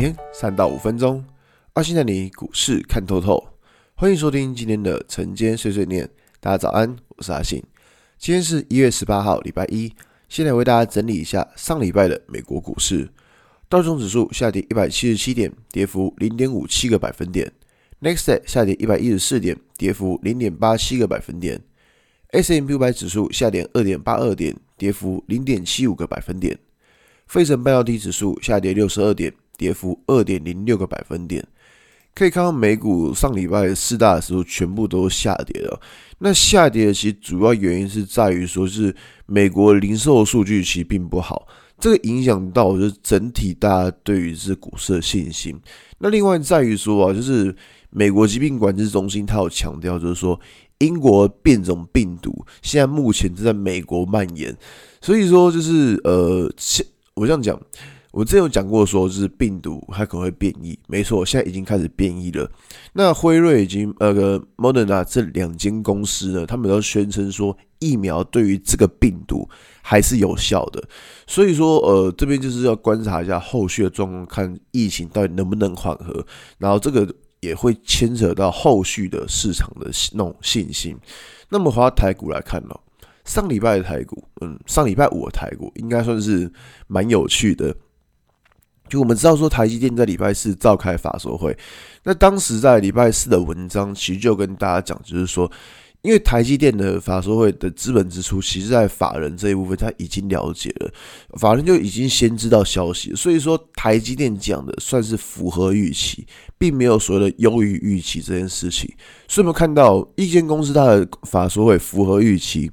天三到五分钟，阿信带你股市看透透。欢迎收听今天的晨间碎碎念。大家早安，我是阿信。今天是一月十八号，礼拜一。现在为大家整理一下上礼拜的美国股市。道琼指数下跌一百七十七点，跌幅零点五七个百分点。next 下跌一百一十四点，跌幅零点八七个百分点。S&P 五百指数下跌二点八二点，跌幅零点七五个百分点。费城半导体指数下跌六十二点。跌幅二点零六个百分点，可以看到美股上礼拜四大的时候全部都下跌了。那下跌的其实主要原因是在于说是美国零售数据其实并不好，这个影响到就是整体大家对于这股市的信心。那另外在于说啊，就是美国疾病管制中心它有强调，就是说英国变种病毒现在目前正在美国蔓延，所以说就是呃，我这样讲。我之前有讲过，说就是病毒它可能会变异，没错，现在已经开始变异了。那辉瑞已经呃个 Moderna 这两间公司呢，他们都宣称说疫苗对于这个病毒还是有效的。所以说呃这边就是要观察一下后续的状况，看疫情到底能不能缓和。然后这个也会牵扯到后续的市场的那种信心。那么回到台股来看呢，上礼拜的台股，嗯，上礼拜五的台股应该算是蛮有趣的。就我们知道说，台积电在礼拜四召开法说会，那当时在礼拜四的文章其实就跟大家讲，就是说，因为台积电的法说会的资本支出，其实在法人这一部分他已经了解了，法人就已经先知道消息，所以说台积电讲的算是符合预期，并没有所谓的优于预期这件事情。所以我们看到一间公司它的法说会符合预期。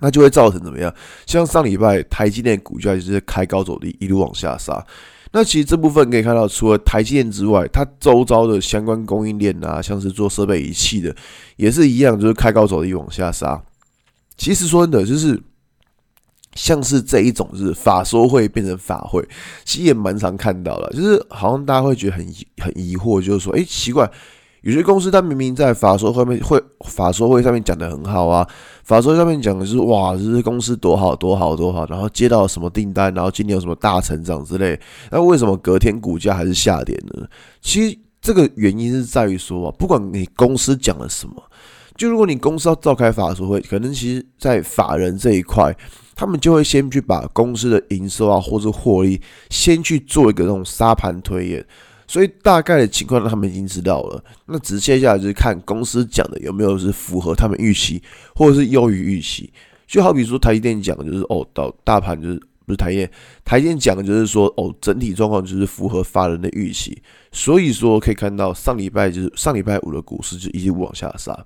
那就会造成怎么样？像上礼拜台积电股价就是开高走低，一路往下杀。那其实这部分可以看到，除了台积电之外，它周遭的相关供应链啊，像是做设备仪器的，也是一样，就是开高走低往下杀。其实说真的，就是像是这一种，就是法说会变成法会，其实也蛮常看到了。就是好像大家会觉得很很疑惑，就是说，哎，奇怪。有些公司，它明明在法说会面会法说会上面讲得很好啊，法说上面讲的是哇，这些公司多好多好多好，然后接到什么订单，然后今年有什么大成长之类，那为什么隔天股价还是下跌呢？其实这个原因是在于说啊，不管你公司讲了什么，就如果你公司要召开法说会，可能其实在法人这一块，他们就会先去把公司的营收啊或者获利，先去做一个那种沙盘推演。所以大概的情况他们已经知道了，那只接下来就是看公司讲的有没有是符合他们预期，或者是优于预期。就好比说台积电讲的就是哦，到大盘就是不是台积电，台电讲的就是说哦，整体状况就是符合法人的预期。所以说可以看到上礼拜就是上礼拜五的股市就一直往下杀。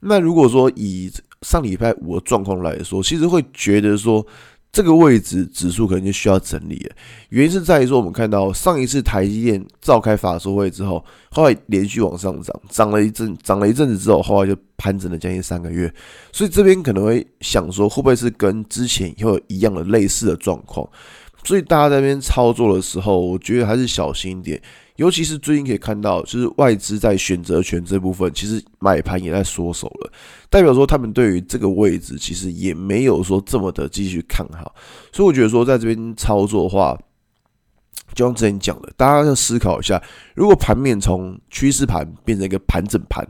那如果说以上礼拜五的状况来说，其实会觉得说。这个位置指数可能就需要整理了，原因是在于说，我们看到上一次台积电召开法说会之后，后来连续往上涨，涨了一阵，涨了一阵子之后，后来就盘整了将近三个月，所以这边可能会想说，会不会是跟之前会有一样的类似的状况？所以大家在那边操作的时候，我觉得还是小心一点。尤其是最近可以看到，就是外资在选择权这部分，其实买盘也在缩手了，代表说他们对于这个位置其实也没有说这么的继续看好。所以我觉得说在这边操作的话，就像之前讲的，大家要思考一下，如果盘面从趋势盘变成一个盘整盘，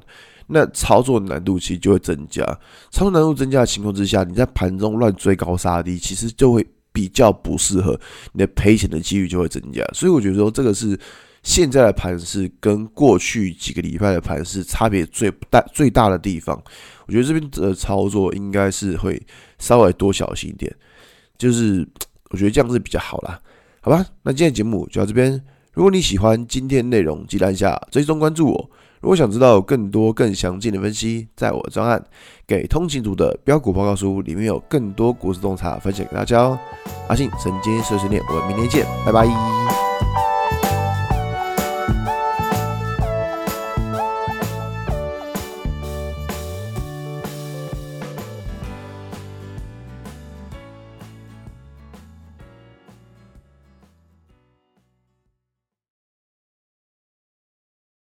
那操作难度其实就会增加。操作难度增加的情况之下，你在盘中乱追高杀低，其实就会比较不适合，你的赔钱的几率就会增加。所以我觉得说这个是。现在的盘势跟过去几个礼拜的盘势差别最大最大的地方，我觉得这边的操作应该是会稍微多小心一点，就是我觉得这样子比较好啦，好吧？那今天节目就到这边。如果你喜欢今天内容，记得按下追踪关注我。如果想知道更多更详尽的分析，在我专案给通勤族的标股报告书里面有更多股市洞察分享给大家哦。阿信神经碎碎念，我们明天见，拜拜。